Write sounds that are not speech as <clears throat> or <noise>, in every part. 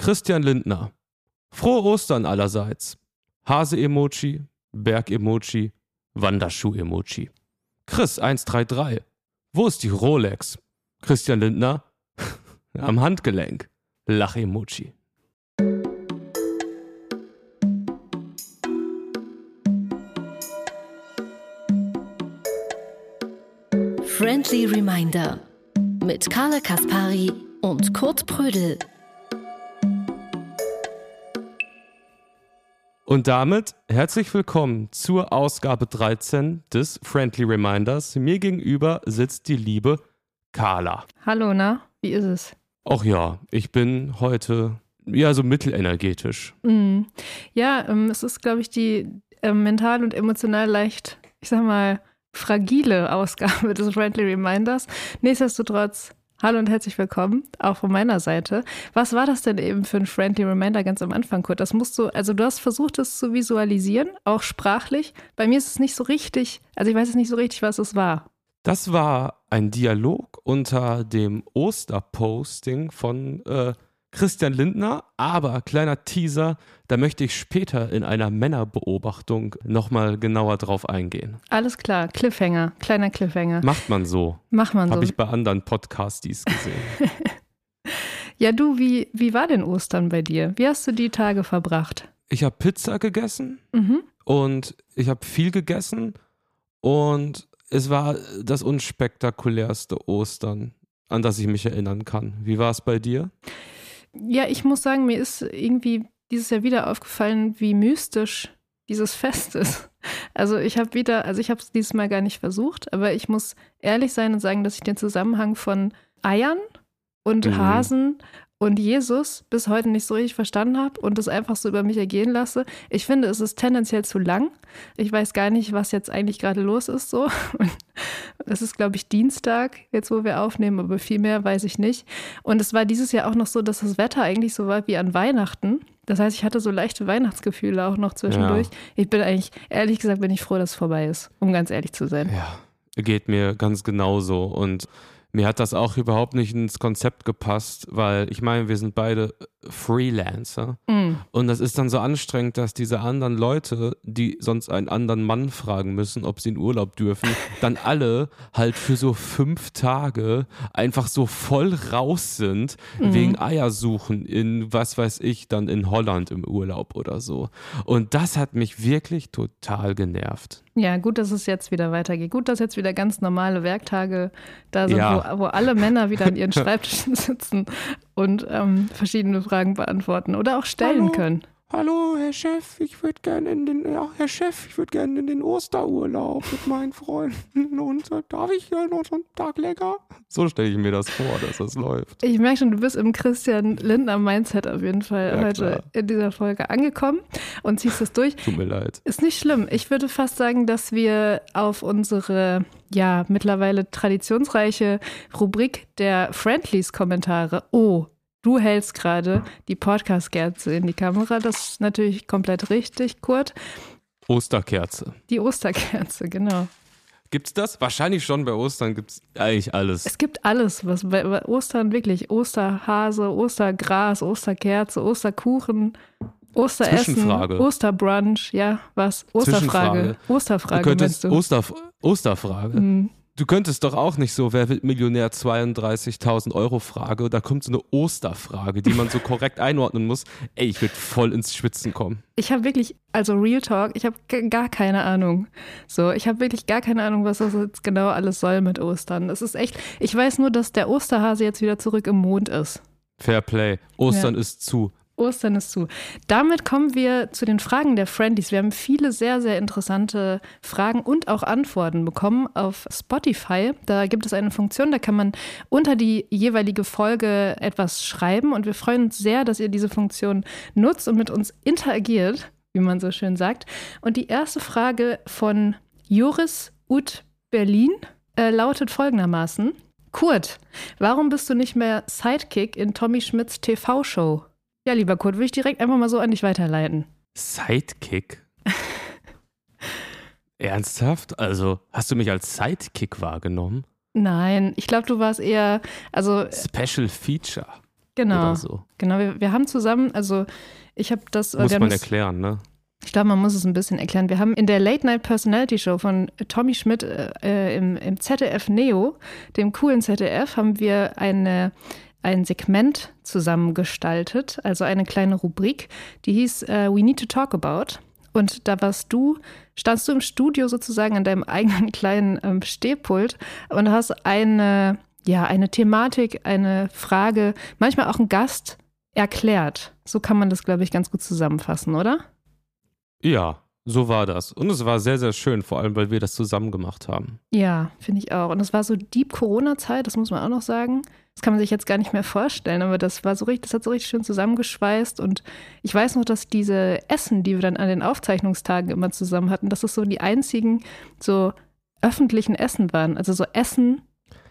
Christian Lindner. Frohe Ostern allerseits. Hase-Emoji, Berg-Emoji, Wanderschuh-Emoji. Chris 133. Wo ist die Rolex? Christian Lindner. <laughs> Am Handgelenk. Lach-Emoji. Friendly Reminder mit Carla Kaspari und Kurt Prödel. Und damit herzlich willkommen zur Ausgabe 13 des Friendly Reminders. Mir gegenüber sitzt die liebe Carla. Hallo, na? Wie ist es? Ach ja, ich bin heute ja so mittelenergetisch. Mm. Ja, ähm, es ist, glaube ich, die äh, mental und emotional leicht, ich sag mal, fragile Ausgabe <laughs> des Friendly Reminders. Nichtsdestotrotz, hallo und herzlich willkommen, auch von meiner Seite. Was war das denn eben für ein Friendly Reminder ganz am Anfang, Kurt? Das musst du, also du hast versucht, es zu visualisieren, auch sprachlich. Bei mir ist es nicht so richtig, also ich weiß es nicht so richtig, was es war. Das war ein Dialog unter dem Osterposting von äh, Christian Lindner, aber kleiner Teaser, da möchte ich später in einer Männerbeobachtung nochmal genauer drauf eingehen. Alles klar, Cliffhanger, kleiner Cliffhanger. Macht man so. Macht man so. Habe ich bei anderen Podcasties gesehen. <laughs> ja, du, wie, wie war denn Ostern bei dir? Wie hast du die Tage verbracht? Ich habe Pizza gegessen Mhm. und ich habe viel gegessen und es war das unspektakulärste Ostern, an das ich mich erinnern kann. Wie war es bei dir? Ja, ich muss sagen, mir ist irgendwie dieses Jahr wieder aufgefallen, wie mystisch dieses Fest ist. Also ich habe wieder, also ich habe es dieses Mal gar nicht versucht, aber ich muss ehrlich sein und sagen, dass ich den Zusammenhang von Eiern und Mhm. Hasen und Jesus bis heute nicht so richtig verstanden habe und das einfach so über mich ergehen lasse. Ich finde, es ist tendenziell zu lang. Ich weiß gar nicht, was jetzt eigentlich gerade los ist so. Es ist, glaube ich, Dienstag, jetzt wo wir aufnehmen, aber viel mehr weiß ich nicht. Und es war dieses Jahr auch noch so, dass das Wetter eigentlich so war wie an Weihnachten. Das heißt, ich hatte so leichte Weihnachtsgefühle auch noch zwischendurch. Ich bin eigentlich, ehrlich gesagt, bin ich froh, dass es vorbei ist, um ganz ehrlich zu sein. Ja, geht mir ganz genauso. Und mir hat das auch überhaupt nicht ins Konzept gepasst, weil ich meine, wir sind beide Freelancer. Mm. Und das ist dann so anstrengend, dass diese anderen Leute, die sonst einen anderen Mann fragen müssen, ob sie in Urlaub dürfen, <laughs> dann alle halt für so fünf Tage einfach so voll raus sind, wegen Eiersuchen in, was weiß ich, dann in Holland im Urlaub oder so. Und das hat mich wirklich total genervt. Ja, gut, dass es jetzt wieder weitergeht. Gut, dass jetzt wieder ganz normale Werktage da sind, Ja. wo, wo alle Männer wieder an ihren <laughs> Schreibtischen sitzen und ähm, verschiedene Fragen beantworten oder auch stellen Hallo. können. Hallo, Herr Chef, ich würde gerne in den, ja, Herr Chef, ich würde gerne in den Osterurlaub mit meinen Freunden und äh, darf ich hier noch so einen Tag länger? So stelle ich mir das vor, dass das läuft. Ich merke schon, du bist im Christian Lindner Mindset auf jeden Fall Ja, heute klar. in dieser Folge angekommen und ziehst es durch. Tut mir leid. Ist nicht schlimm. Ich würde fast sagen, dass wir auf unsere ja mittlerweile traditionsreiche Rubrik der Friendlies-Kommentare. Oh, du hältst gerade die Podcast-Kerze in die Kamera. Das ist natürlich komplett richtig, Kurt. Osterkerze. Die Osterkerze, genau. Gibt's das? Wahrscheinlich schon bei Ostern gibt's eigentlich alles. Es gibt alles, was bei, bei Ostern wirklich Osterhase, Ostergras, Osterkerze, Osterkuchen, Osteressen. Osterbrunch, ja, was? Osterfrage. Du Osterfrage könntest meinst du? Oster, Osterfrage. Hm. Du könntest doch auch nicht so, wer wird Millionär 32.000 Euro Frage, da kommt so eine Osterfrage, die man so korrekt einordnen muss. Ey, ich würde voll ins Schwitzen kommen. Ich habe wirklich, also Real Talk, ich habe gar keine Ahnung. So, ich habe wirklich gar keine Ahnung, was das jetzt genau alles soll mit Ostern. Das ist echt, ich weiß nur, dass der Osterhase jetzt wieder zurück im Mond ist. Fair Play. Ostern Ja. ist zu. Ostern ist zu. Damit kommen wir zu den Fragen der Friendies. Wir haben viele sehr, sehr interessante Fragen und auch Antworten bekommen auf Spotify. Da gibt es eine Funktion, da kann man unter die jeweilige Folge etwas schreiben und wir freuen uns sehr, dass ihr diese Funktion nutzt und mit uns interagiert, wie man so schön sagt. Und die erste Frage von Joris Ut Berlin äh, lautet folgendermaßen. Kurt, warum bist du nicht mehr Sidekick in Tommy Schmidts TV-Show? Ja, lieber Kurt, würde ich direkt einfach mal so an dich weiterleiten. Sidekick? <laughs> Ernsthaft? Also, hast du mich als Sidekick wahrgenommen? Nein, ich glaube, du warst eher, also Special Feature. Genau. oder so. Genau, wir, wir haben zusammen, also ich habe das. Muss wir haben man das- erklären, ne? Ich glaube, man muss es ein bisschen erklären. Wir haben in der Late Night Personality Show von Tommy Schmidt äh, äh, im, im ZDF Neo, dem coolen ZDF, haben wir eine, ein Segment zusammengestaltet, also eine kleine Rubrik, die hieß äh, We Need to Talk About. Und da warst du, standst du im Studio sozusagen an deinem <laughs> eigenen kleinen ähm, Stehpult und hast eine, ja, eine Thematik, eine Frage, manchmal auch einen Gast erklärt. So kann man das, glaube ich, ganz gut zusammenfassen, oder? Ja, so war das. Und es war sehr, sehr schön, vor allem, weil wir das zusammen gemacht haben. Ja, finde ich auch. Und es war so Deep Corona-Zeit, das muss man auch noch sagen. Das kann man sich jetzt gar nicht mehr vorstellen, aber das war so richtig, das hat so richtig schön zusammengeschweißt. Und ich weiß noch, dass diese Essen, die wir dann an den Aufzeichnungstagen immer zusammen hatten, dass das so die einzigen so öffentlichen Essen waren. Also so Essen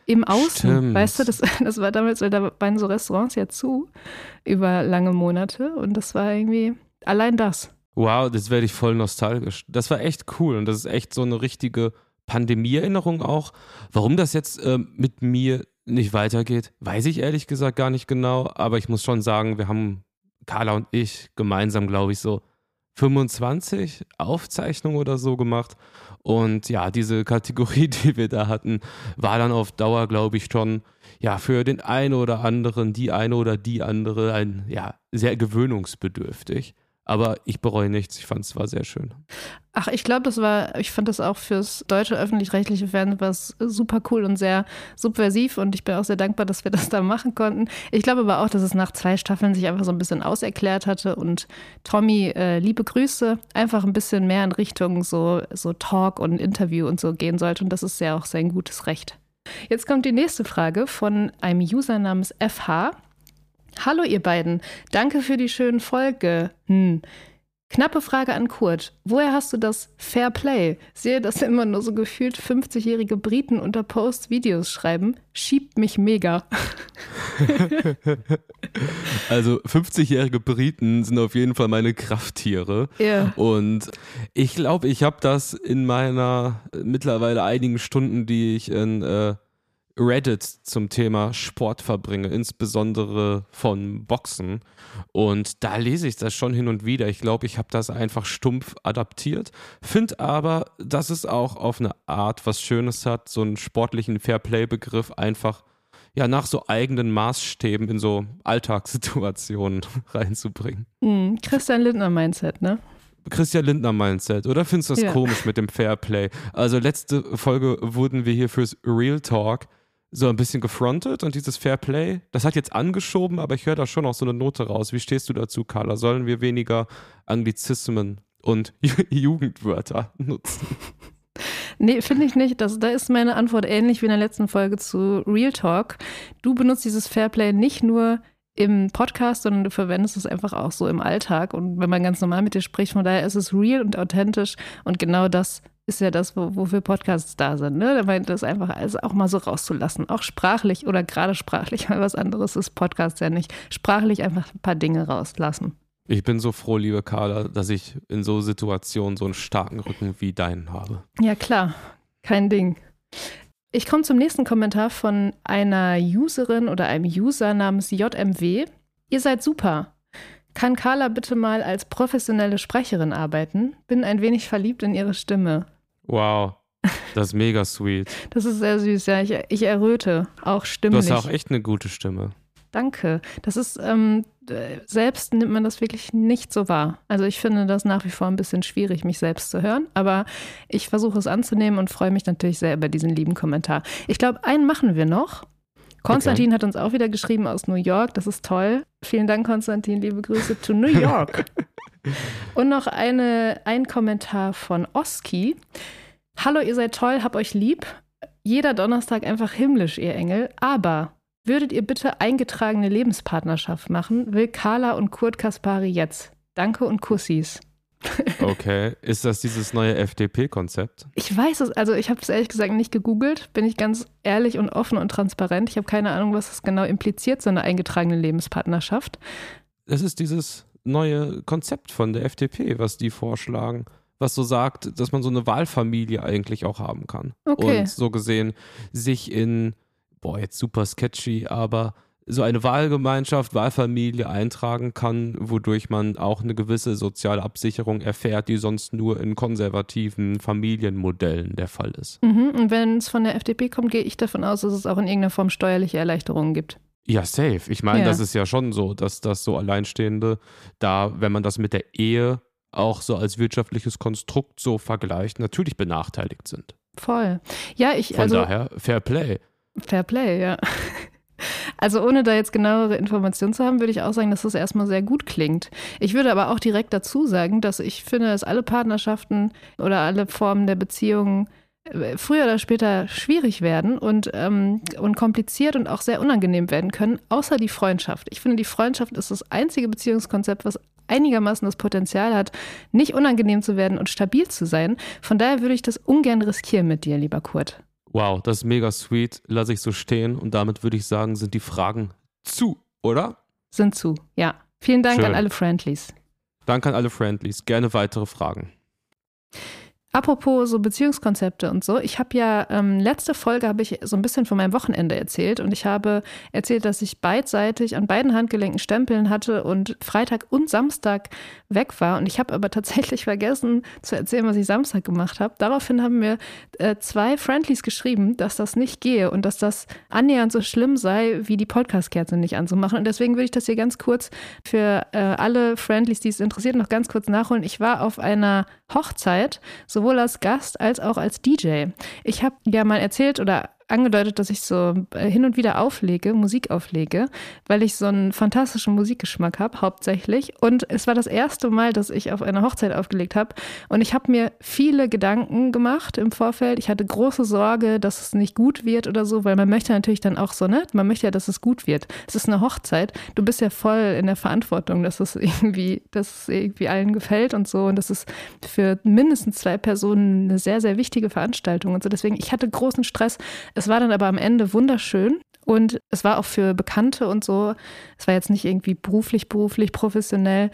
im Außen. Stimmt. Weißt du, das, <laughs> das war damals, weil da waren so Restaurants ja zu über lange Monate. Und das war irgendwie allein das. Wow, das werde ich voll nostalgisch. Das war echt cool und das ist echt so eine richtige Pandemie-Erinnerung auch. Warum das jetzt ähm, mit mir nicht weitergeht, weiß ich ehrlich gesagt gar nicht genau, aber ich muss schon sagen, wir haben, Carla und ich, gemeinsam, glaube ich, so 25 Aufzeichnungen oder so gemacht. Und ja, diese Kategorie, <laughs> die wir da hatten, war dann auf Dauer, glaube ich, schon ja für den einen oder anderen, die eine oder die andere, ein ja sehr gewöhnungsbedürftig. Aber ich bereue nichts. Ich fand es war sehr schön. Ach, ich glaube, das war, ich fand das auch fürs deutsche öffentlich-rechtliche Fernsehen was super cool und sehr subversiv und ich bin auch sehr dankbar, dass wir das da machen konnten. Ich glaube aber auch, dass es nach zwei Staffeln sich einfach so ein bisschen auserklärt hatte und Tommy, äh, liebe Grüße, einfach ein bisschen mehr in Richtung so, so Talk und Interview und so gehen sollte und das ist ja auch sein gutes Recht. Jetzt kommt die nächste Frage von einem User namens FH. Hallo ihr beiden, danke für die schönen Folge. Hm. Knappe Frage an Kurt. Woher hast du das Fair Play? Sehe, dass immer nur so gefühlt 50-jährige Briten unter Post Videos schreiben. Schiebt mich mega. <laughs> Also 50-jährige Briten sind auf jeden Fall meine Krafttiere. Ja. Und ich glaube, ich habe das in meiner mittlerweile einigen Stunden, die ich in äh, Reddit zum Thema Sport verbringe, insbesondere von Boxen. Und da lese ich das schon hin und wieder. Ich glaube, ich habe das einfach stumpf adaptiert. Finde aber, dass es auch auf eine Art was Schönes hat, so einen sportlichen Fairplay-Begriff einfach ja nach so eigenen Maßstäben in so Alltagssituationen <laughs> reinzubringen. Hm, Christian Lindner Mindset, ne? Christian Lindner Mindset, oder findest du das Ja. komisch mit dem Fairplay? Also letzte Folge wurden wir hier fürs Real Talk so ein bisschen gefrontet und dieses Fairplay, das hat jetzt angeschoben, aber ich höre da schon auch so eine Note raus. Wie stehst du dazu, Carla? Sollen wir weniger Anglizismen und <laughs> Jugendwörter nutzen? <laughs> Nee, finde ich nicht. Das, da ist meine Antwort ähnlich wie in der letzten Folge zu Real Talk. Du benutzt dieses Fairplay nicht nur im Podcast, sondern du verwendest es einfach auch so im Alltag. Und wenn man ganz normal mit dir spricht, von daher ist es real und authentisch. Und genau das ist ja das, wo, wofür Podcasts da sind. Ne? Da meint das einfach also auch mal so rauszulassen. Auch sprachlich oder gerade sprachlich, <laughs> weil was anderes ist Podcast ja nicht. Sprachlich einfach ein paar Dinge rauslassen. Ich bin so froh, liebe Carla, dass ich in so Situationen so einen starken Rücken wie deinen habe. Ja, klar. Kein Ding. Ich komme zum nächsten Kommentar von einer Userin oder einem User namens JMW. Ihr seid super. Kann Carla bitte mal als professionelle Sprecherin arbeiten? Bin ein wenig verliebt in ihre Stimme. Wow, das ist mega sweet. <laughs> Das ist sehr süß, ja. Ich, ich erröte, auch Du stimmlich. hast ja auch echt eine gute Stimme. Danke. Das ist, ähm, äh, selbst nimmt man das wirklich nicht so wahr. Also ich finde das nach wie vor ein bisschen schwierig, mich selbst zu hören, aber ich versuche es anzunehmen und freue mich natürlich sehr über diesen lieben Kommentar. Ich glaube, einen machen wir noch. Konstantin hat uns auch wieder geschrieben aus New York. Das ist toll. Vielen Dank, Konstantin. Liebe Grüße to New York. <laughs> Und noch eine, ein Kommentar von Oski. Hallo, ihr seid toll, hab euch lieb. Jeder Donnerstag einfach himmlisch, ihr Engel. Aber würdet ihr bitte eingetragene Lebenspartnerschaft machen? Will Carla und Kurt Kaspari jetzt. Danke und Kussis. Okay, ist das dieses neue FDP-Konzept? Ich weiß es, also ich habe es ehrlich gesagt nicht gegoogelt, bin ich ganz ehrlich und offen und transparent. Ich habe keine Ahnung, was das genau impliziert, so eine eingetragene Lebenspartnerschaft. Das ist dieses neue Konzept von der FDP, was die vorschlagen, was so sagt, dass man so eine Wahlfamilie eigentlich auch haben kann. Okay. Und so gesehen sich in, boah, jetzt super sketchy, aber so eine Wahlgemeinschaft, Wahlfamilie eintragen kann, wodurch man auch eine gewisse soziale Absicherung erfährt, die sonst nur in konservativen Familienmodellen der Fall ist. Mhm. Und wenn es von der FDP kommt, gehe ich davon aus, dass es auch in irgendeiner Form steuerliche Erleichterungen gibt. Ja, safe. Ich meine, Ja. das ist ja schon so, dass das so Alleinstehende da, wenn man das mit der Ehe auch so als wirtschaftliches Konstrukt so vergleicht, natürlich benachteiligt sind. Voll. Ja, ich, Von also daher, Fair Play. Fair Play, ja. Also ohne da jetzt genauere Informationen zu haben, würde ich auch sagen, dass das erstmal sehr gut klingt. Ich würde aber auch direkt dazu sagen, dass ich finde, dass alle Partnerschaften oder alle Formen der Beziehungen früher oder später schwierig werden und, ähm, und kompliziert und auch sehr unangenehm werden können, außer die Freundschaft. Ich finde, die Freundschaft ist das einzige Beziehungskonzept, was einigermaßen das Potenzial hat, nicht unangenehm zu werden und stabil zu sein. Von daher würde ich das ungern riskieren mit dir, lieber Kurt. Wow, das ist mega sweet. Lasse ich so stehen und damit würde ich sagen, sind die Fragen zu, oder? Sind zu, ja. Vielen Dank Schön. an alle Friendlies. Danke an alle Friendlies. Gerne weitere Fragen. Apropos so Beziehungskonzepte und so, ich habe ja, ähm, letzte Folge habe ich so ein bisschen von meinem Wochenende erzählt und ich habe erzählt, dass ich beidseitig an beiden Handgelenken Stempeln hatte und Freitag und Samstag weg war und ich habe aber tatsächlich vergessen zu erzählen, was ich Samstag gemacht habe. Daraufhin haben mir äh, zwei Friendlies geschrieben, dass das nicht gehe und dass das annähernd so schlimm sei, wie die Podcast-Kerze nicht anzumachen und deswegen würde ich das hier ganz kurz für äh, alle Friendlies, die es interessiert, noch ganz kurz nachholen. Ich war auf einer Hochzeit, sowohl als Gast als auch als DJ. Ich habe ja mal erzählt oder angedeutet, dass ich so äh, hin und wieder auflege, Musik auflege, weil ich so einen fantastischen Musikgeschmack habe, hauptsächlich. Und es war das erste Mal, dass ich auf einer Hochzeit aufgelegt habe. Und ich habe mir viele Gedanken gemacht im Vorfeld. Ich hatte große Sorge, dass es nicht gut wird oder so, weil man möchte natürlich dann auch so, ne? Man möchte ja, dass es gut wird. Es ist eine Hochzeit. Du bist ja voll in der Verantwortung, dass es <laughs> irgendwie, dass es irgendwie allen gefällt und so. Und das ist für mindestens zwei Personen eine sehr, sehr wichtige Veranstaltung und so. Deswegen, ich hatte großen Stress. Es war dann aber am Ende wunderschön. Und es war auch für Bekannte und so. Es war jetzt nicht irgendwie beruflich, beruflich, professionell.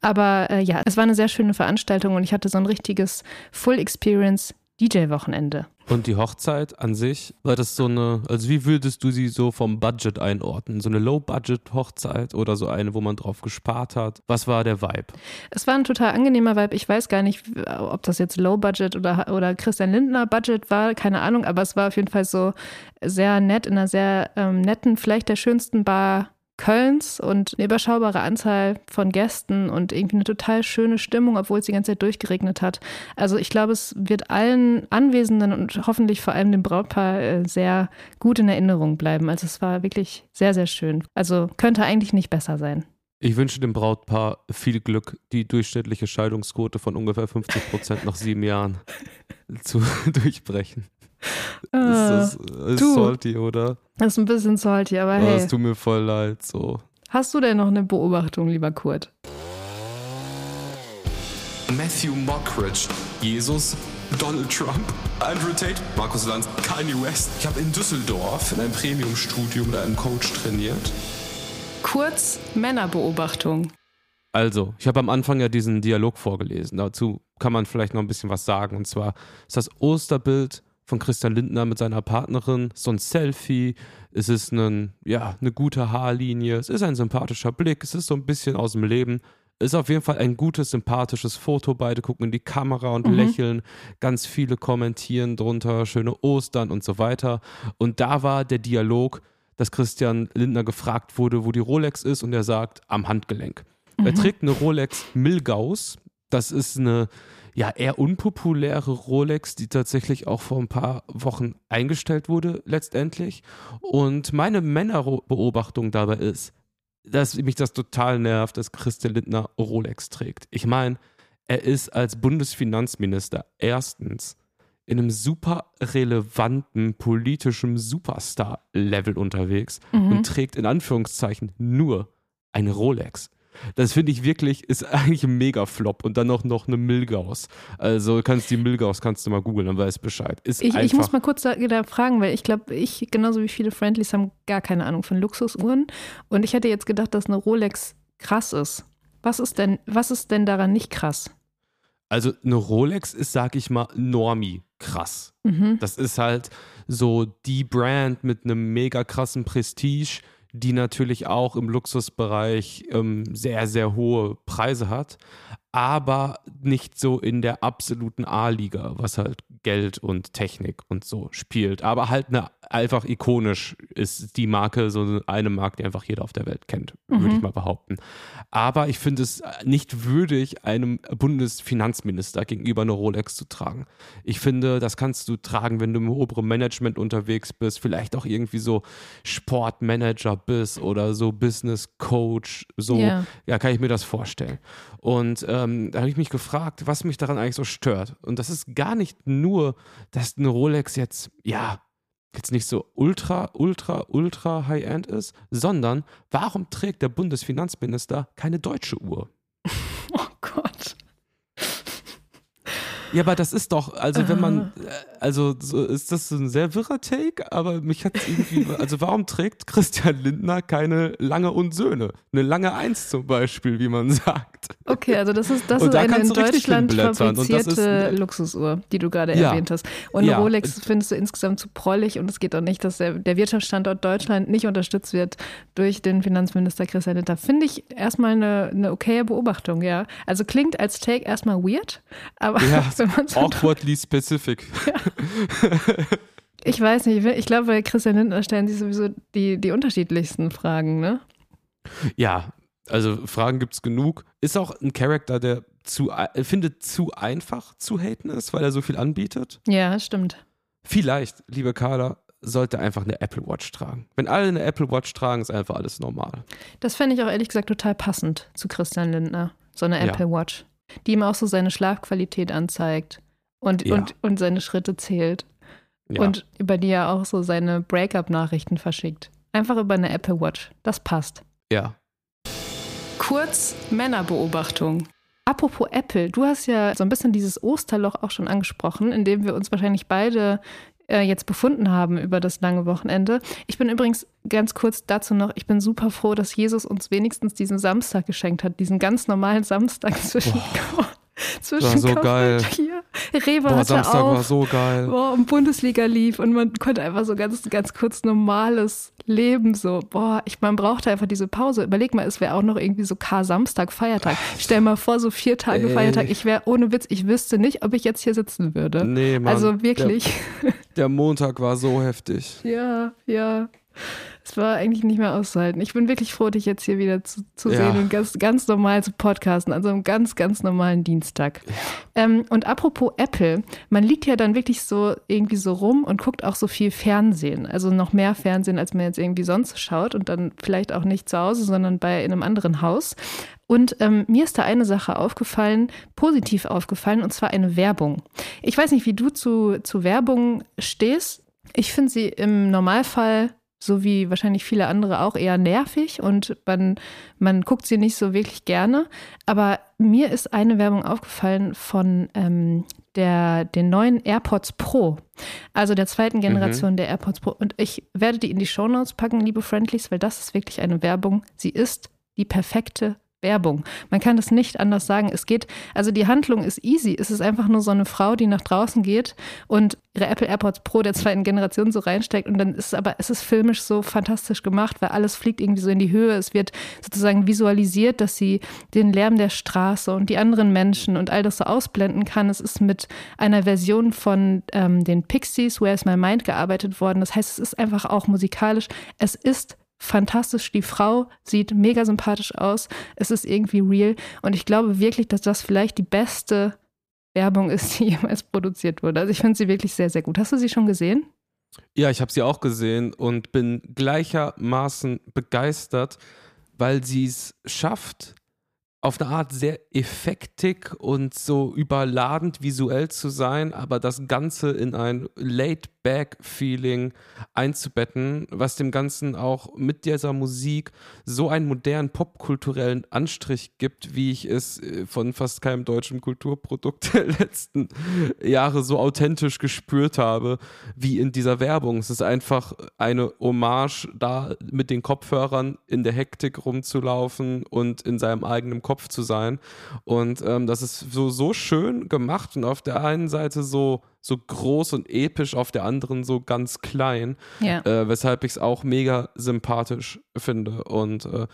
Aber äh, ja, es war eine sehr schöne Veranstaltung und ich hatte so ein richtiges Full Experience DJ-Wochenende. Und die Hochzeit an sich, war das so eine, also wie würdest du sie so vom Budget einordnen? So eine Low-Budget-Hochzeit oder so eine, wo man drauf gespart hat? Was war der Vibe? Es war ein total angenehmer Vibe. Ich weiß gar nicht, ob das jetzt Low Budget oder, oder Christian Lindner Budget war, keine Ahnung, aber es war auf jeden Fall so sehr nett, in einer sehr ähm, netten, vielleicht der schönsten Bar Kölns und eine überschaubare Anzahl von Gästen und irgendwie eine total schöne Stimmung, obwohl es die ganze Zeit durchgeregnet hat. Also ich glaube, es wird allen Anwesenden und hoffentlich vor allem dem Brautpaar äh, sehr gut in Erinnerung bleiben. Also es war wirklich sehr, sehr schön. Also könnte eigentlich nicht besser sein. Ich wünsche dem Brautpaar viel Glück, die durchschnittliche Scheidungsquote von ungefähr 50 Prozent nach sieben Jahren zu <laughs> durchbrechen. Ist das ist du. salty, oder? Das ist ein bisschen salty, aber Oh, hey. Es tut mir voll leid, so. Hast du denn noch eine Beobachtung, lieber Kurt? Matthew Mockridge, Jesus, Donald Trump, Andrew Tate, Markus Lanz, Kanye West. Ich habe in Düsseldorf in einem Premium-Studio mit einem Coach trainiert. Kurz Männerbeobachtung. Also, ich habe am Anfang ja diesen Dialog vorgelesen. Dazu kann man vielleicht noch ein bisschen was sagen. Und zwar ist das Osterbild von Christian Lindner mit seiner Partnerin so ein Selfie. Es ist ein, ja, eine gute Haarlinie. Es ist ein sympathischer Blick. Es ist so ein bisschen aus dem Leben. Ist auf jeden Fall ein gutes, sympathisches Foto. Beide gucken in die Kamera und lächeln. Ganz viele kommentieren drunter, schöne Ostern und so weiter. Und da war der Dialog, dass Christian Lindner gefragt wurde, wo die Rolex ist, und er sagt, am Handgelenk. Er trägt eine Rolex Milgauss. Das ist eine ja eher unpopuläre Rolex, die tatsächlich auch vor ein paar Wochen eingestellt wurde letztendlich. Und meine Männerbeobachtung dabei ist, dass mich das total nervt, dass Christian Lindner Rolex trägt. Ich meine, er ist als Bundesfinanzminister erstens in einem super relevanten politischen Superstar-Level unterwegs und trägt in Anführungszeichen nur eine Rolex. Das finde ich wirklich, ist <laughs> eigentlich ein Mega-Flop und dann auch noch eine Milgauss. Also kannst die Milgauss, kannst du mal googeln, dann weißt Bescheid. Ist Ich, ich muss mal kurz da, da fragen, weil ich glaube, ich, genauso wie viele Friendlies, haben gar keine Ahnung von Luxusuhren. Und ich hätte jetzt gedacht, dass eine Rolex krass ist. Was ist denn, was ist denn daran nicht krass? Also eine Rolex ist, sag ich mal, Normie krass. Mhm. Das ist halt so die Brand mit einem mega krassen Prestige, die natürlich auch im Luxusbereich ähm, sehr, sehr hohe Preise hat, aber nicht so in der absoluten A-Liga, was halt Geld und Technik und so spielt. Aber halt eine, einfach ikonisch ist die Marke so eine Marke, die einfach jeder auf der Welt kennt, mhm. würde ich mal behaupten. Aber ich finde es nicht würdig, einem Bundesfinanzminister gegenüber eine Rolex zu tragen. Ich finde, das kannst du tragen, wenn du im oberen Management unterwegs bist, vielleicht auch irgendwie so Sportmanager bist oder so Business Coach, so, yeah. ja, kann ich mir das vorstellen. Und ähm, da habe ich mich gefragt, was mich daran eigentlich so stört. Und das ist gar nicht nur, dass eine Rolex jetzt, ja, jetzt nicht so ultra, ultra, ultra high-end ist, sondern warum trägt der Bundesfinanzminister keine deutsche Uhr? Oh Gott. Ja, aber das ist doch, also wenn man, äh, also so ist das ein sehr wirrer Take, aber mich hat es irgendwie, also warum trägt Christian Lindner keine Lange und Söhne? Eine lange Eins zum Beispiel, wie man sagt. Okay, also das ist, das ist da eine in Deutschland fabrizierte Luxusuhr, die du gerade ja. erwähnt hast. Und ja. Rolex findest du insgesamt zu prollig und es geht auch nicht, dass der, der Wirtschaftsstandort Deutschland nicht unterstützt wird durch den Finanzminister Christian Lindner. Finde ich erstmal eine, eine okaye Beobachtung, ja. Also klingt als Take erstmal weird, aber ja, <laughs> wenn man so awkwardly specific. Ja. Ich weiß nicht, ich glaube, bei Christian Lindner stellen sich sowieso die, die unterschiedlichsten Fragen, ne? Ja, also Fragen gibt es genug. Ist auch ein Charakter, der zu, findet zu einfach zu haten ist, weil er so viel anbietet. Ja, stimmt. Vielleicht, liebe Carla, sollte einfach eine Apple Watch tragen. Wenn alle eine Apple Watch tragen, ist einfach alles normal. Das fände ich auch ehrlich gesagt total passend zu Christian Lindner. So eine Apple ja. Watch, die ihm auch so seine Schlafqualität anzeigt und, ja. und, und seine Schritte zählt. Ja. Und über die er auch so seine Breakup-Nachrichten verschickt. Einfach über eine Apple Watch. Das passt. Ja. Kurz Männerbeobachtung. Apropos Apple, du hast ja so ein bisschen dieses Osterloch auch schon angesprochen, in dem wir uns wahrscheinlich beide äh, jetzt befunden haben über das lange Wochenende. Ich bin übrigens ganz kurz dazu noch, ich bin super froh, dass Jesus uns wenigstens diesen Samstag geschenkt hat, diesen ganz normalen Samstag <laughs> zwischen zwischen war so geil. Hier. Rewe Boah, hatte Samstag auf, war so geil. Boah, und Bundesliga lief und man konnte einfach so ganz, ganz kurz normales Leben so. Boah, ich, man brauchte einfach diese Pause. Überleg mal, es wäre auch noch irgendwie so K-Samstag, Feiertag. Stell mal vor, so vier Tage Ey. Feiertag. Ich wäre ohne Witz, ich wüsste nicht, ob ich jetzt hier sitzen würde. Nee, Mann. Also wirklich. Der, der Montag war so heftig. <laughs> Ja, ja. Es war eigentlich nicht mehr auszuhalten. Ich bin wirklich froh, dich jetzt hier wieder zu, zu ja. sehen und ganz, ganz normal zu podcasten, also einem ganz, ganz normalen Dienstag. Ja. Ähm, und apropos Apple, man liegt ja dann wirklich so irgendwie so rum und guckt auch so viel Fernsehen. Also noch mehr Fernsehen, als man jetzt irgendwie sonst schaut und dann vielleicht auch nicht zu Hause, sondern bei in einem anderen Haus. Und ähm, mir ist da eine Sache aufgefallen, positiv aufgefallen, und zwar eine Werbung. Ich weiß nicht, wie du zu, zu Werbung stehst. Ich finde sie im Normalfall so wie wahrscheinlich viele andere auch eher nervig und man, man guckt sie nicht so wirklich gerne. Aber mir ist eine Werbung aufgefallen von ähm, der, den neuen AirPods Pro, also der zweiten Generation mhm. der AirPods Pro. Und ich werde die in die Shownotes packen, liebe Friendlies, weil das ist wirklich eine Werbung. Sie ist die perfekte Werbung. Man kann das nicht anders sagen. Es geht, also die Handlung ist easy. Es ist einfach nur so eine Frau, die nach draußen geht und ihre Apple AirPods Pro der zweiten Generation so reinsteckt und dann ist es aber, es ist filmisch so fantastisch gemacht, weil alles fliegt irgendwie so in die Höhe. Es wird sozusagen visualisiert, dass sie den Lärm der Straße und die anderen Menschen und all das so ausblenden kann. Es ist mit einer Version von ähm, den Pixies, Where's My Mind gearbeitet worden. Das heißt, es ist einfach auch musikalisch. Es ist fantastisch. Die Frau sieht mega sympathisch aus. Es ist irgendwie real. Und ich glaube wirklich, dass das vielleicht die beste Werbung ist, die <laughs> jemals produziert wurde. Also ich finde sie wirklich sehr, sehr gut. Hast du sie schon gesehen? Ja, ich habe sie auch gesehen und bin gleichermaßen begeistert, weil sie es schafft, auf eine Art sehr effektig und so überladend visuell zu sein, aber das Ganze in ein Laid-Back-Feeling einzubetten, was dem Ganzen auch mit dieser Musik so einen modernen popkulturellen Anstrich gibt, wie ich es äh, von fast keinem deutschen Kulturprodukt <laughs> der letzten Jahre so authentisch gespürt habe, wie in dieser Werbung. Es ist einfach eine Hommage, da mit den Kopfhörern in der Hektik rumzulaufen und in seinem eigenen Kopf Kopf zu sein. Und ähm, das ist so, so schön gemacht und auf der einen Seite so, so groß und episch, auf der anderen so ganz klein, Ja. äh, weshalb ich es auch mega sympathisch finde. Und äh,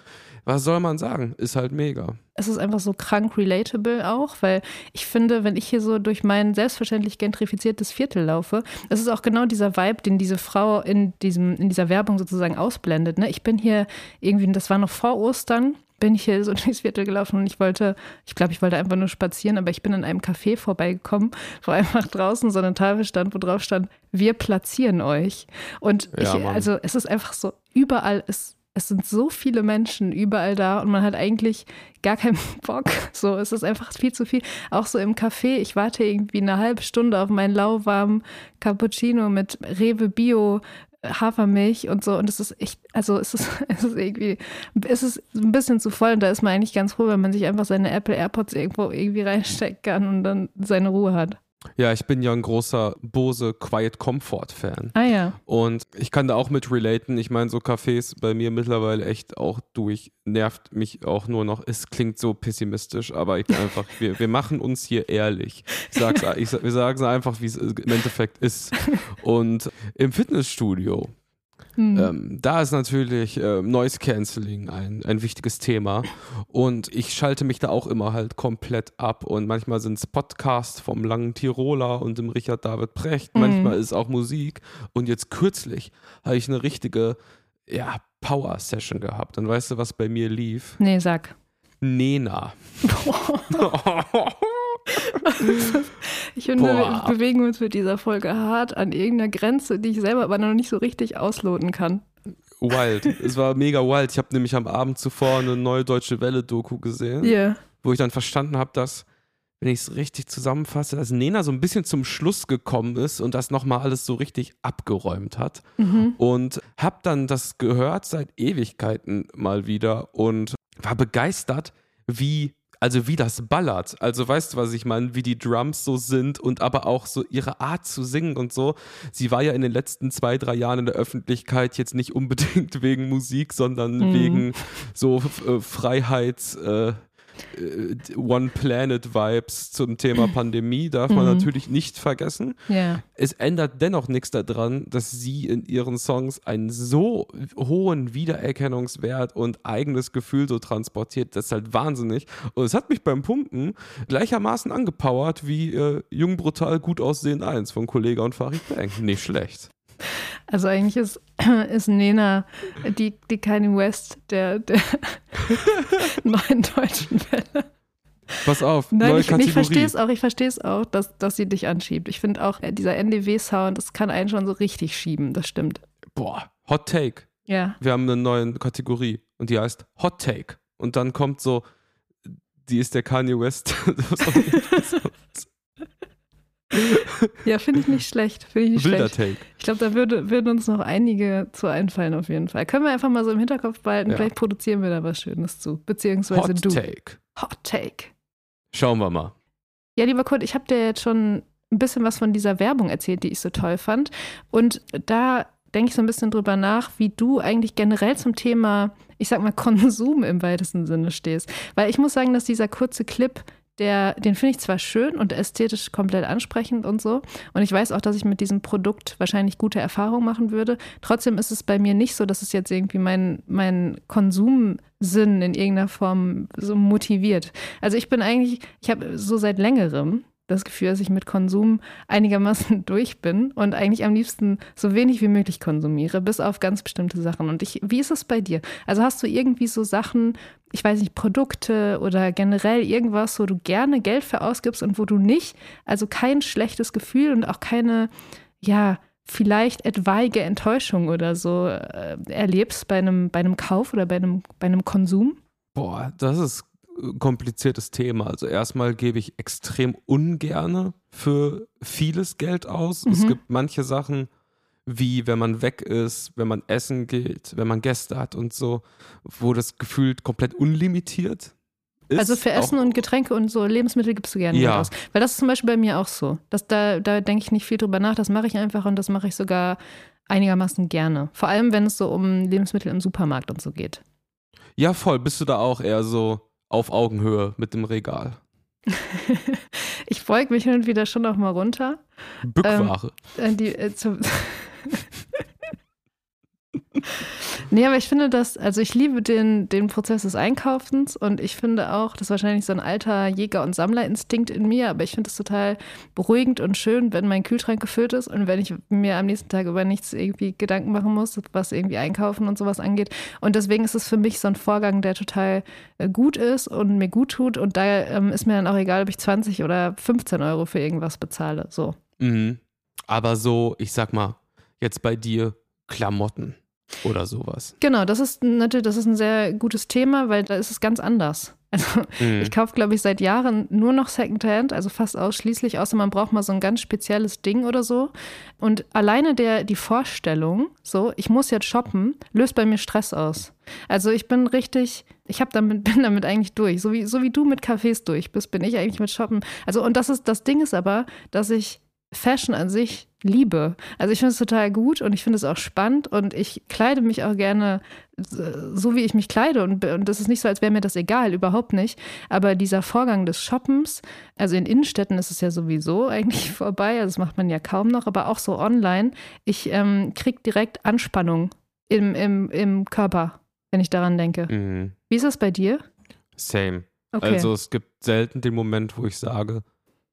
was soll man sagen? Ist halt mega. es ist einfach so krank relatable auch, weil ich finde, wenn ich hier so durch mein selbstverständlich gentrifiziertes Viertel laufe, das ist auch genau dieser Vibe, den diese Frau in, diesem, in dieser Werbung sozusagen ausblendet. Ne? Ich bin hier irgendwie, das war noch vor Ostern, bin ich hier so <laughs> durchs Viertel gelaufen und ich wollte, ich glaube, ich wollte einfach nur spazieren, aber ich bin an einem Café vorbeigekommen, wo einfach draußen so eine Tafel stand, wo drauf stand, wir platzieren euch. Und Ja, ich, also es ist einfach so, überall ist es sind so viele Menschen überall da und man hat eigentlich gar keinen <laughs> Bock. So, es ist einfach viel zu viel. Auch so im Café, ich warte irgendwie eine halbe Stunde auf meinen lauwarmen Cappuccino mit Rewe Bio. Hafermilch und so und es ist echt, also es ist, <laughs> es ist irgendwie, es ist ein bisschen zu voll und da ist man eigentlich ganz froh, wenn man sich einfach seine Apple AirPods irgendwo irgendwie reinstecken kann und dann seine Ruhe hat. Ja, ich bin ja ein großer Bose Quiet Comfort Fan. Ah ja, Und ich kann da auch mit relaten. Ich meine, so Cafés bei mir mittlerweile echt auch durch. Nervt mich auch nur noch. Es klingt so pessimistisch, aber ich bin einfach, <laughs> wir, wir machen uns hier ehrlich. Ich sag's, ich, wir sagen es einfach, wie es im Endeffekt ist. Und im Fitnessstudio, Hm. ähm, da ist natürlich ähm, Noise Cancelling ein, ein wichtiges Thema. Und ich schalte mich da auch immer halt komplett ab. Und manchmal sind es Podcasts vom langen Tiroler und dem Richard David Precht. Manchmal ist auch Musik. Und jetzt kürzlich habe ich eine richtige ja, Power-Session gehabt. Und weißt du, was bei mir lief? nee, sag. Nena. <laughs> <laughs> <laughs> Ich finde, wir Boah. bewegen uns mit dieser Folge hart an irgendeiner Grenze, die ich selber aber noch nicht so richtig ausloten kann. Wild. es war mega wild. Ich habe nämlich am Abend zuvor eine neue Deutsche Welle-Doku gesehen. Ja. wo ich dann verstanden habe, dass, wenn ich es richtig zusammenfasse, dass Nena so ein bisschen zum Schluss gekommen ist und das nochmal alles so richtig abgeräumt hat. Und habe dann das gehört seit Ewigkeiten mal wieder und war begeistert, wie. Also wie das ballert. Also weißt du, was ich meine? Wie die Drums so sind und aber auch so ihre Art zu singen und so. Sie war ja in den letzten zwei, drei Jahren in der Öffentlichkeit jetzt nicht <laughs> unbedingt wegen Musik, sondern wegen so äh, Freiheits... Äh, One Planet Vibes zum Thema Pandemie darf man natürlich nicht vergessen. Ja. Es ändert dennoch nichts daran, dass sie in ihren Songs einen so hohen Wiedererkennungswert und eigenes Gefühl so transportiert. Das ist halt wahnsinnig. Und es hat mich beim Pumpen gleichermaßen angepowert wie äh, Jung Brutal Gut Aussehen 1 von Kollega und Farid Bang. Nicht schlecht. <laughs> Also eigentlich ist, <clears throat> ist Nena die, die Kanye West der, der <laughs> neuen deutschen Welle. Pass auf, Nein, neue ich, Kategorie. ich verstehe es auch, ich verstehe es auch, dass, dass sie dich anschiebt. Ich finde auch, äh, dieser NDW-Sound, das kann einen schon so richtig schieben, das stimmt. Boah, Hot Take. Ja. wir haben eine neue Kategorie und die heißt Hot Take. Und dann kommt so, die ist der Kanye West. <laughs> <laughs> Ja, finde ich nicht schlecht. Finde ich nicht Wilder schlecht. Take. Ich glaube, da würde, würden uns noch einige zu einfallen auf jeden Fall. Können wir einfach mal so im Hinterkopf behalten, Ja. vielleicht produzieren wir da was Schönes zu. Beziehungsweise Hot du. Take. Hot Take. Schauen wir mal. Ja, lieber Kurt, ich habe dir jetzt schon ein bisschen was von dieser Werbung erzählt, die ich so toll fand. Und da denke ich so ein bisschen drüber nach, wie du eigentlich generell zum Thema, ich sag mal, Konsum im weitesten Sinne stehst. Weil ich muss sagen, dass dieser kurze Clip, der, den finde ich zwar schön und ästhetisch komplett ansprechend und so. Und ich weiß auch, dass ich mit diesem Produkt wahrscheinlich gute Erfahrungen machen würde. Trotzdem ist es bei mir nicht so, dass es jetzt irgendwie mein, mein Konsumsinn in irgendeiner Form so motiviert. Also ich bin eigentlich, ich habe so seit längerem das Gefühl, dass ich mit Konsum einigermaßen <laughs> durch bin und eigentlich am liebsten so wenig wie möglich konsumiere, bis auf ganz bestimmte Sachen. Und ich, wie ist es bei dir? Also hast du irgendwie so Sachen, ich weiß nicht, Produkte oder generell irgendwas, wo du gerne Geld für ausgibst und wo du nicht, also kein schlechtes Gefühl und auch keine, ja, vielleicht etwaige Enttäuschung oder so äh, erlebst bei einem, bei einem Kauf oder bei einem, bei einem Konsum? Boah, das ist kompliziertes Thema. Also erstmal gebe ich extrem ungerne für vieles Geld aus. Es Mhm. gibt manche Sachen, wie wenn man weg ist, wenn man essen geht, wenn man Gäste hat und so, wo das gefühlt komplett unlimitiert ist. Also für Essen und Getränke und so Lebensmittel gibst du gerne Ja. Aus. Weil das ist zum Beispiel bei mir auch so. Das, da da denke ich nicht viel drüber nach. Das mache ich einfach und das mache ich sogar einigermaßen gerne. Vor allem, wenn es so um Lebensmittel im Supermarkt und so geht. Ja, voll. Bist du da auch eher so auf Augenhöhe mit dem Regal. <laughs> ich beug mich hin und wieder schon noch mal runter. Bückware. Ähm, die, äh, <laughs> <laughs> nee, aber ich finde das, also ich liebe den, den Prozess des Einkaufens und ich finde auch, das ist wahrscheinlich so ein alter Jäger- und Sammlerinstinkt in mir, aber ich finde es total beruhigend und schön, wenn mein Kühlschrank gefüllt ist und wenn ich mir am nächsten Tag über nichts irgendwie Gedanken machen muss, was irgendwie Einkaufen und sowas angeht. Und deswegen ist es für mich so ein Vorgang, der total äh, gut ist und mir gut tut und da ähm, ist mir dann auch egal, ob ich 20 oder 15 Euro für irgendwas bezahle. So. Mhm. Aber so, ich sag mal, jetzt bei dir Klamotten oder sowas. Genau, das ist natürlich, das ist ein sehr gutes Thema, weil da ist es ganz anders. Also mhm. ich kaufe, glaube ich, seit Jahren nur noch Secondhand, also fast ausschließlich, außer man braucht mal so ein ganz spezielles Ding oder so. Und alleine der, die Vorstellung, so, ich muss jetzt shoppen, löst bei mir Stress aus. Also ich bin richtig, ich habe damit, <laughs> bin damit eigentlich durch. So wie, so wie du mit Cafés durch bist, bin ich eigentlich mit Shoppen. Also, und das ist, das Ding ist aber, dass ich Fashion an sich liebe. Also ich finde es total gut und ich finde es auch spannend und ich kleide mich auch gerne so, wie ich mich kleide und, und das ist nicht so, als wäre mir das egal, überhaupt nicht. Aber dieser Vorgang des Shoppens, also in Innenstädten ist es ja sowieso <laughs> eigentlich vorbei, also das macht man ja kaum noch, aber auch so online, ich ähm, kriege direkt Anspannung im, im, im Körper, wenn ich daran denke. Mhm. Wie ist das bei dir? Same. Okay. Also es gibt selten den Moment, wo ich sage,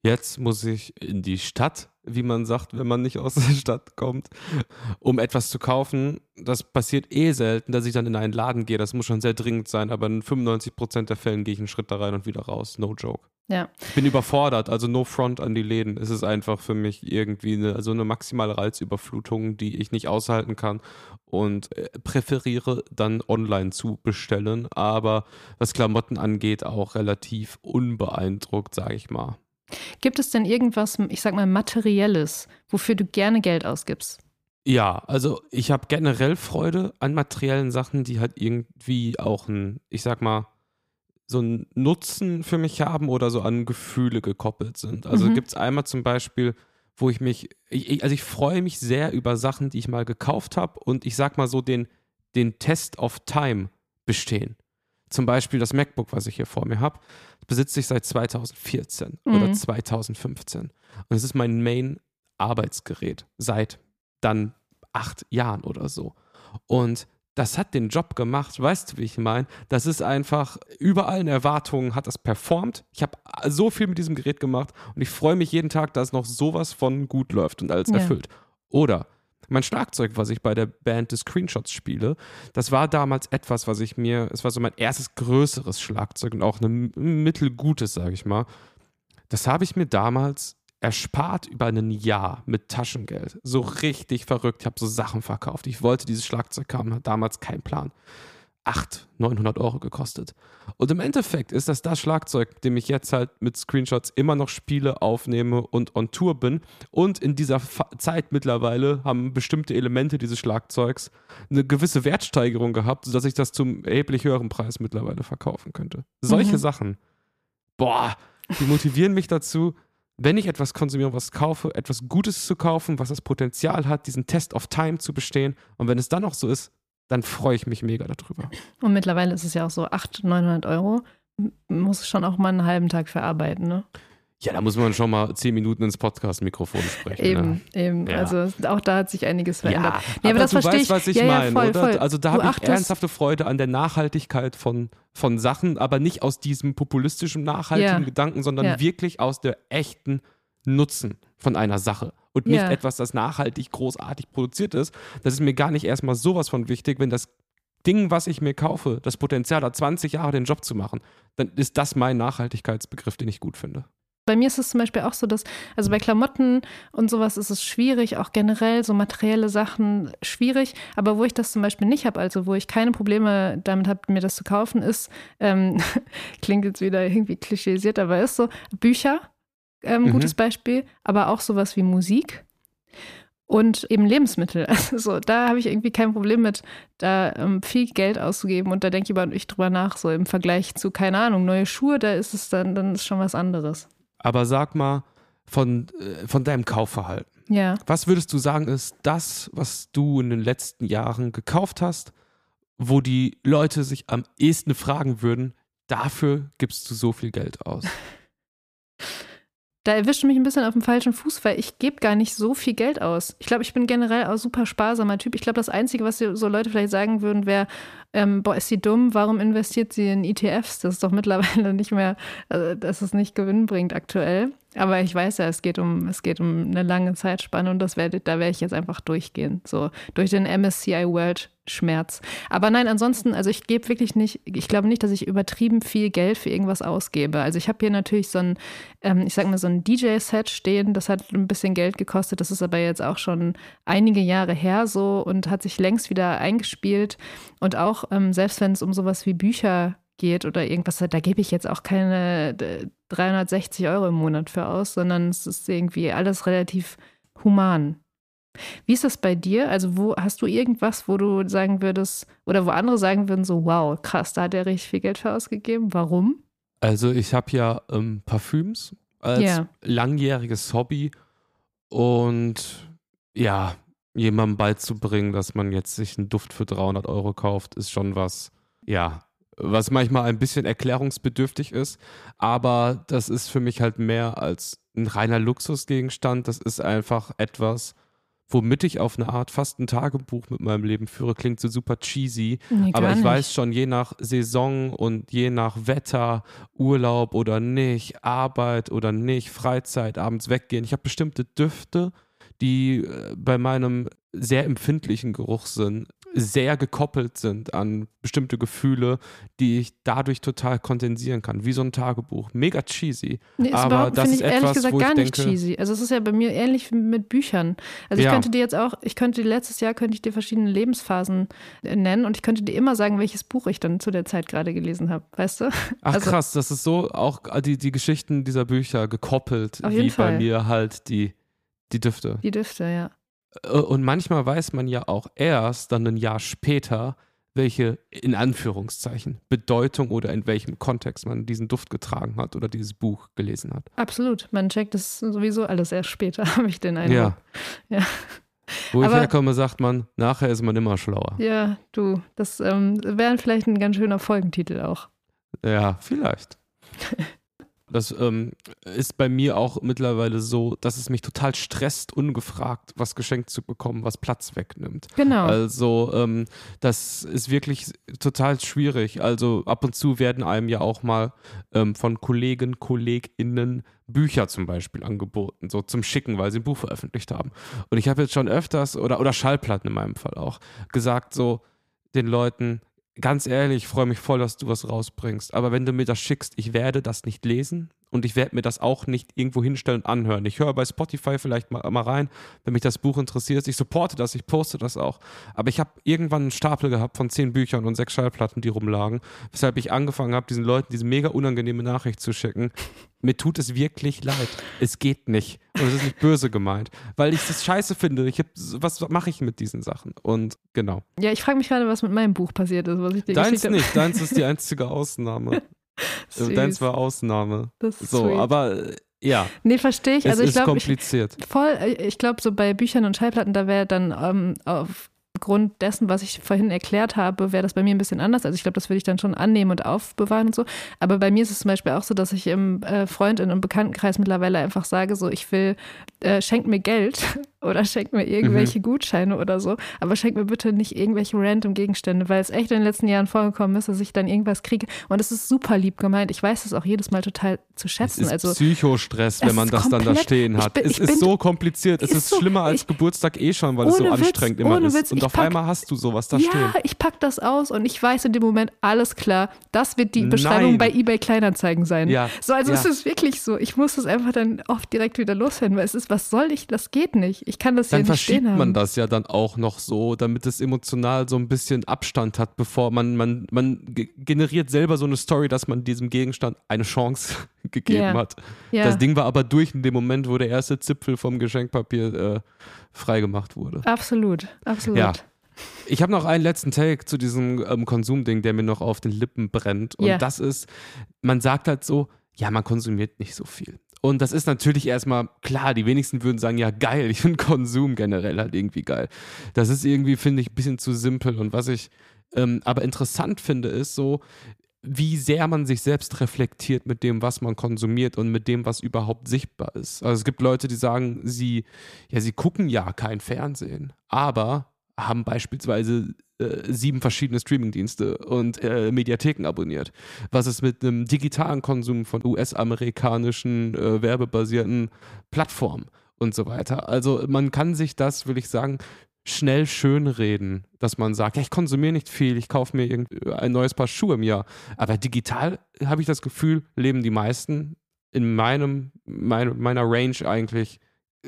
jetzt muss ich in die Stadt, wie man sagt, wenn man nicht aus der Stadt kommt, um etwas zu kaufen. Das passiert eh selten, dass ich dann in einen Laden gehe. Das muss schon sehr dringend sein, aber in 95 Prozent der Fällen gehe ich einen Schritt da rein und wieder raus. No joke. Ja. Ich bin überfordert, also no front an die Läden. Es ist einfach für mich irgendwie eine, also eine maximale Reizüberflutung, die ich nicht aushalten kann und äh, präferiere dann online zu bestellen, aber was Klamotten angeht, auch relativ unbeeindruckt, sage ich mal. Gibt es denn irgendwas, ich sag mal, materielles, wofür du gerne Geld ausgibst? Ja, also ich habe generell Freude an materiellen Sachen, die halt irgendwie auch ein, ich sag mal, so einen Nutzen für mich haben oder so an Gefühle gekoppelt sind. Also mhm. gibt es einmal zum Beispiel, wo ich mich, ich, also ich freue mich sehr über Sachen, die ich mal gekauft habe und ich sag mal so den, den Test of Time bestehen. Zum Beispiel das MacBook, was ich hier vor mir habe, besitze ich seit 2014 mhm. oder 2015. Und es ist mein Main-Arbeitsgerät seit dann acht Jahren oder so. Und das hat den Job gemacht, weißt du, wie ich meine? Das ist einfach, über allen Erwartungen hat das performt. Ich habe so viel mit diesem Gerät gemacht und ich freue mich jeden Tag, dass noch sowas von gut läuft und alles ja. erfüllt. Oder mein Schlagzeug, was ich bei der Band des Screenshots spiele, das war damals etwas, was ich mir, es war so mein erstes größeres Schlagzeug und auch ein mittelgutes, sage ich mal. Das habe ich mir damals erspart über ein Jahr mit Taschengeld. So richtig verrückt. Ich habe so Sachen verkauft. Ich wollte dieses Schlagzeug haben, hatte damals keinen Plan. 800, 900 Euro gekostet. Und im Endeffekt ist das das Schlagzeug, mit dem ich jetzt halt mit Screenshots immer noch spiele, aufnehme und on Tour bin. Und in dieser Fa Zeit mittlerweile haben bestimmte Elemente dieses Schlagzeugs eine gewisse Wertsteigerung gehabt, sodass ich das zum erheblich höheren Preis mittlerweile verkaufen könnte. Solche mhm. Sachen, boah, die motivieren mich dazu, wenn ich etwas konsumiere, was kaufe, etwas Gutes zu kaufen, was das Potenzial hat, diesen Test of Time zu bestehen. Und wenn es dann auch so ist, dann freue ich mich mega darüber. Und mittlerweile ist es ja auch so 800, 900 Euro. Muss schon auch mal einen halben Tag verarbeiten, ne? Ja, da muss man schon mal zehn Minuten ins Podcast-Mikrofon sprechen. Eben, ne? eben. Ja. Also auch da hat sich einiges verändert. Ja, nee, aber, aber das du weißt, ich. was ich ja, meine, voll, oder? Voll. Also da habe ich ernsthafte Freude an der Nachhaltigkeit von, von Sachen, aber nicht aus diesem populistischen, nachhaltigen Gedanken, sondern wirklich aus der echten Nutzen von einer Sache und nicht ja. etwas, das nachhaltig großartig produziert ist. Das ist mir gar nicht erstmal sowas von wichtig, wenn das Ding, was ich mir kaufe, das Potenzial hat, 20 Jahre den Job zu machen, dann ist das mein Nachhaltigkeitsbegriff, den ich gut finde. Bei mir ist es zum Beispiel auch so, dass, also bei Klamotten und sowas ist es schwierig, auch generell so materielle Sachen schwierig. Aber wo ich das zum Beispiel nicht habe, also wo ich keine Probleme damit habe, mir das zu kaufen, ist, ähm, <laughs> klingt jetzt wieder irgendwie klischeesiert, aber ist so, Bücher ähm, mhm. gutes Beispiel, aber auch sowas wie Musik und eben Lebensmittel. <laughs> Also da habe ich irgendwie kein Problem mit, da ähm, viel Geld auszugeben und da denke ich über ich drüber nach, so im Vergleich zu, keine Ahnung, neue Schuhe, da ist es dann, dann ist schon was anderes. Aber sag mal, von, äh, von deinem Kaufverhalten. Ja. Was würdest du sagen, ist das, was du in den letzten Jahren gekauft hast, wo die Leute sich am ehesten fragen würden, dafür gibst du so viel Geld aus. <laughs> Da erwischt mich ein bisschen auf dem falschen Fuß, weil ich gebe gar nicht so viel Geld aus. Ich glaube, ich bin generell auch super sparsamer Typ. Ich glaube, das Einzige, was so Leute vielleicht sagen würden, wäre, ähm, boah, ist sie dumm, warum investiert sie in ETFs? Das ist doch mittlerweile <laughs> nicht mehr, also, dass es nicht Gewinn bringt aktuell. Aber ich weiß ja, es geht um, es geht um eine lange Zeitspanne und das werde, da werde ich jetzt einfach durchgehen. So durch den MSCI World Schmerz. Aber nein, ansonsten, also ich gebe wirklich nicht, ich glaube nicht, dass ich übertrieben viel Geld für irgendwas ausgebe. Also ich habe hier natürlich so ein, ähm, ich sag mal, so ein DJ-Set stehen, das hat ein bisschen Geld gekostet, das ist aber jetzt auch schon einige Jahre her so und hat sich längst wieder eingespielt. Und auch, ähm, selbst wenn es um sowas wie Bücher geht oder irgendwas, da gebe ich jetzt auch keine 360 Euro im Monat für aus, sondern es ist irgendwie alles relativ human. Wie ist das bei dir? Also, wo hast du irgendwas, wo du sagen würdest, oder wo andere sagen würden, so, wow, krass, da hat er richtig viel Geld für ausgegeben. Warum? Also, ich habe ja ähm, Parfüms als Ja. langjähriges Hobby und ja, jemandem beizubringen, dass man jetzt sich einen Duft für 300 Euro kauft, ist schon was, ja, was manchmal ein bisschen erklärungsbedürftig ist, aber das ist für mich halt mehr als ein reiner Luxusgegenstand. Das ist einfach etwas, womit ich auf eine Art fast ein Tagebuch mit meinem Leben führe. Klingt so super cheesy, Nee, aber ich nicht. weiß schon, je nach Saison und je nach Wetter, Urlaub oder nicht, Arbeit oder nicht, Freizeit, abends weggehen. Ich habe bestimmte Düfte, die äh, bei meinem sehr empfindlichen Geruchssinn sehr gekoppelt sind an bestimmte Gefühle, die ich dadurch total kondensieren kann, wie so ein Tagebuch. Mega cheesy. Nee, aber das finde ist ich ehrlich etwas, gesagt wo ich gar nicht denke, cheesy. Also es ist ja bei mir ähnlich wie mit Büchern. Also ich Ja. könnte dir jetzt auch, ich könnte dir letztes Jahr könnte ich dir verschiedene Lebensphasen äh, nennen und ich könnte dir immer sagen, welches Buch ich dann zu der Zeit gerade gelesen habe, weißt du? Ach Also- krass, das ist so auch die, die Geschichten dieser Bücher gekoppelt, wie jeden bei Fall. mir halt die, die Düfte. Die Düfte, ja. Äh, Und manchmal weiß man ja auch erst dann ein Jahr später, welche in Anführungszeichen Bedeutung oder in welchem Kontext man diesen Duft getragen hat oder dieses Buch gelesen hat. Absolut. Man checkt das sowieso alles erst später, <laughs> habe ich den Eindruck. Ja. Ja. Wo ich Aber- herkomme, sagt man, nachher ist man immer schlauer. Ja, du, das ähm, wäre vielleicht ein ganz schöner Folgentitel auch. Ja, vielleicht. <laughs> Das ähm, ist bei mir auch mittlerweile so, dass es mich total stresst, ungefragt was geschenkt zu bekommen, was Platz wegnimmt. Genau. Also ähm, das ist wirklich total schwierig. Also ab und zu werden einem ja auch mal ähm, von Kollegen, KollegInnen Bücher zum Beispiel angeboten, so zum Schicken, weil sie ein Buch veröffentlicht haben. Und ich habe jetzt schon öfters, oder, oder Schallplatten in meinem Fall auch, gesagt so den Leuten, ganz ehrlich, ich freue mich voll, dass du was rausbringst. Aber wenn du mir das schickst, ich werde das nicht lesen und ich werde mir das auch nicht irgendwo hinstellen und anhören. Ich höre bei Spotify vielleicht mal, mal rein, wenn mich das Buch interessiert. Ich supporte das, ich poste das auch. Aber ich habe irgendwann einen Stapel gehabt von zehn Büchern und sechs Schallplatten, die rumlagen, weshalb ich angefangen habe, diesen Leuten diese mega unangenehme Nachricht zu schicken. Mir tut es wirklich leid. Es geht nicht. Und es ist nicht böse gemeint. Weil ich das scheiße finde. Ich hab, was mache ich mit diesen Sachen? Und genau. ja, ich frage mich gerade, was mit meinem Buch passiert ist, was ich dir Deins nicht. Deins ist die <laughs> einzige Ausnahme. Süß. Deins war Ausnahme. Das ist So, sweet. aber äh, ja, Nee, verstehe ich. es Also ich ist glaube, ich, kompliziert. voll, äh, ich glaube, so bei Büchern und Schallplatten, da wäre dann ähm, aufgrund dessen, was ich vorhin erklärt habe, wäre das bei mir ein bisschen anders. Also ich glaube, das würde ich dann schon annehmen und aufbewahren und so. Aber bei mir ist es zum Beispiel auch so, dass ich im äh, Freundinnen- und Bekanntenkreis mittlerweile einfach sage, so ich will, äh, schenkt mir Geld oder schenkt mir irgendwelche Gutscheine oder so, aber schenkt mir bitte nicht irgendwelche random Gegenstände, weil es echt in den letzten Jahren vorgekommen ist, dass ich dann irgendwas kriege. Und es ist super lieb gemeint. Ich weiß es auch jedes Mal total zu Es schätzen. ist also Psychostress, wenn es man ist das dann da komplett- stehen hat. bin- es ist bin- so kompliziert. Es ist ist so- schlimmer als ich- Geburtstag eh schon, weil es so Witz, anstrengend immer ist. Witz, Und auf pack- einmal hast du sowas da ja, stehen. ich pack das aus und ich weiß in dem Moment, alles klar, das wird die Beschreibung Nein. bei eBay Kleinanzeigen sein. Ja, So, also ja. es ist wirklich so. Ich muss das einfach dann oft direkt wieder loswerden, weil es ist, was soll ich, das geht nicht. Ich kann das Dann hier nicht stehen verschiebt haben. man das ja dann auch noch so, damit es emotional so ein bisschen Abstand hat, bevor man, man, man ge- generiert selber so eine Story, dass man diesem Gegenstand eine Chance <laughs> gegeben Ja. hat. Ja. Das Ding war aber durch in dem Moment, wo der erste Zipfel vom Geschenkpapier äh, freigemacht wurde. Absolut, absolut. Ja. Ich habe noch einen letzten Take zu diesem ähm, Konsumding, der mir noch auf den Lippen brennt. Und Ja. das ist, man sagt halt so, ja, man konsumiert nicht so viel. Und das ist natürlich erstmal klar, die wenigsten würden sagen, ja, geil, ich finde Konsum generell halt irgendwie geil. Das ist irgendwie, finde ich, ein bisschen zu simpel. Und was ich ähm, aber interessant finde, ist so, wie sehr man sich selbst reflektiert mit dem, was man konsumiert und mit dem, was überhaupt sichtbar ist. Also es gibt Leute, die sagen, sie, ja, sie gucken ja kein Fernsehen, aber haben beispielsweise äh, sieben verschiedene Streamingdienste und äh, Mediatheken abonniert. Was ist mit einem digitalen Konsum von US-amerikanischen äh, werbebasierten Plattformen und so weiter? Also man kann sich das, will ich sagen, schnell schönreden, dass man sagt, ja, ich konsumiere nicht viel, ich kaufe mir ein neues Paar Schuhe im Jahr. Aber digital habe ich das Gefühl, leben die meisten in meinem, mein, meiner Range eigentlich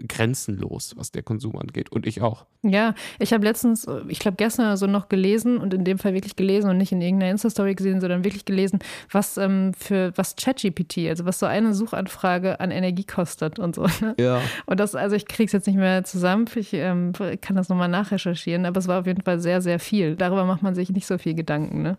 grenzenlos, was der Konsum angeht. Und ich auch. Ja, ich habe letztens, ich glaube gestern so noch gelesen und in dem Fall wirklich gelesen und nicht in irgendeiner Insta-Story gesehen, sondern wirklich gelesen, was ähm, für was ChatGPT, also was so eine Suchanfrage an Energie kostet und so. Ne? Ja. Und das, also ich kriege es jetzt nicht mehr zusammen, ich ähm, kann das nochmal nachrecherchieren, aber es war auf jeden Fall sehr, sehr viel. Darüber macht man sich nicht so viel Gedanken. Ne?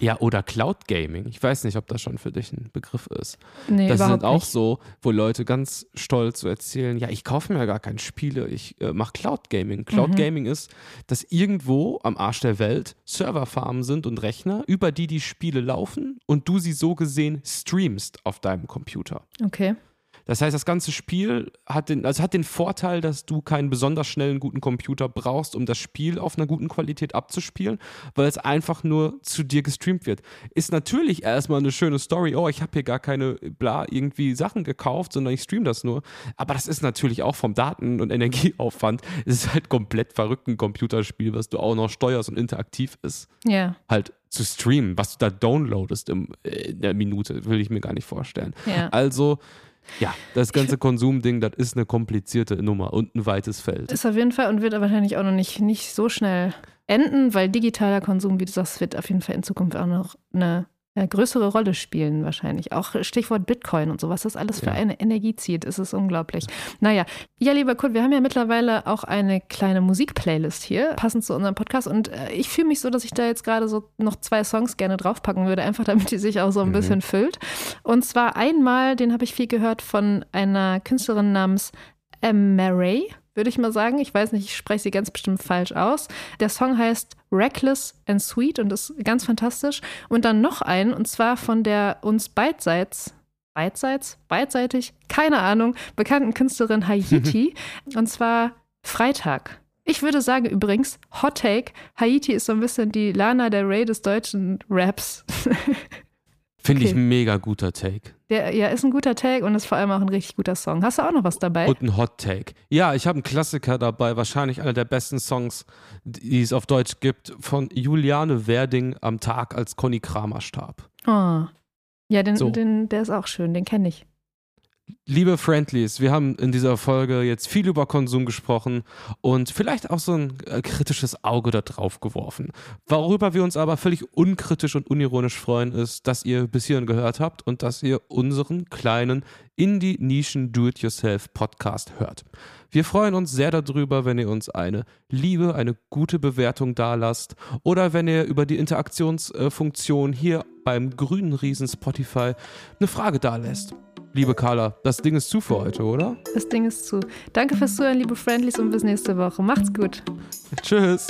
Ja, oder Cloud Gaming. Ich weiß nicht, ob das schon für dich ein Begriff ist. Nee, das sind auch nicht. so, wo Leute ganz stolz so erzählen, ja, ich kaufe mir ja gar keine Spiele, ich äh, mache Cloud Gaming. Cloud mhm. Gaming ist, dass irgendwo am Arsch der Welt Serverfarmen sind und Rechner, über die die Spiele laufen und du sie so gesehen streamst auf deinem Computer. Okay. Das heißt, das ganze Spiel hat den, also hat den Vorteil, dass du keinen besonders schnellen guten Computer brauchst, um das Spiel auf einer guten Qualität abzuspielen, weil es einfach nur zu dir gestreamt wird. Ist natürlich erstmal eine schöne Story. Oh, ich habe hier gar keine bla irgendwie Sachen gekauft, sondern ich stream das nur. Aber das ist natürlich auch vom Daten- und Energieaufwand. Es ist halt komplett verrückt ein Computerspiel, was du auch noch steuerst und interaktiv ist. Ja. Halt zu streamen, was du da downloadest im, in der Minute, will ich mir gar nicht vorstellen. Ja. Also ja, das ganze Konsumding, das ist eine komplizierte Nummer und ein weites Feld. Ist auf jeden Fall und wird wahrscheinlich auch noch nicht, nicht so schnell enden, weil digitaler Konsum, wie du sagst, wird auf jeden Fall in Zukunft auch noch eine eine größere Rolle spielen wahrscheinlich. Auch Stichwort Bitcoin und so, was das alles für eine Energie zieht, ist es unglaublich. Naja, ja, lieber Kurt, wir haben ja mittlerweile auch eine kleine Musikplaylist hier, passend zu unserem Podcast. Und äh, ich fühle mich so, dass ich da jetzt gerade so noch zwei Songs gerne draufpacken würde, einfach damit die sich auch so ein mhm. bisschen füllt. Und zwar einmal, den habe ich viel gehört von einer Künstlerin namens Mary würde ich mal sagen. Ich weiß nicht, ich spreche sie ganz bestimmt falsch aus. Der Song heißt Reckless and Sweet und ist ganz fantastisch. Und dann noch einen, und zwar von der uns beidseits, beidseits, beidseitig, keine Ahnung, bekannten Künstlerin Haiti. <laughs> und zwar Freitag. Ich würde sagen übrigens, Hot Take, Haiti ist so ein bisschen die Lana der Ray des deutschen Raps. <laughs> Finde okay. ich ein mega guter Take. Der ja, ist ein guter Take und ist vor allem auch ein richtig guter Song. Hast du auch noch was dabei? Und ein Hot Take. Ja, ich habe einen Klassiker dabei, wahrscheinlich einer der besten Songs, die es auf Deutsch gibt, von Juliane Werding am Tag, als Conny Kramer starb. Oh. Ja, den, so. den, der ist auch schön, den kenne ich. Liebe Friendlies, wir haben in dieser Folge jetzt viel über Konsum gesprochen und vielleicht auch so ein äh, kritisches Auge da drauf geworfen. Worüber wir uns aber völlig unkritisch und unironisch freuen, ist, dass ihr bis hierhin gehört habt und dass ihr unseren kleinen Indie-Nischen Do-It-Yourself-Podcast hört. Wir freuen uns sehr darüber, wenn ihr uns eine liebe, eine gute Bewertung dalasst oder wenn ihr über die Interaktionsfunktion hier beim grünen Riesen Spotify eine Frage dalässt. Liebe Carla, das Ding ist zu für heute, oder? Das Ding ist zu. Danke fürs Zuhören, liebe Friendlies, und bis nächste Woche. Macht's gut. Tschüss.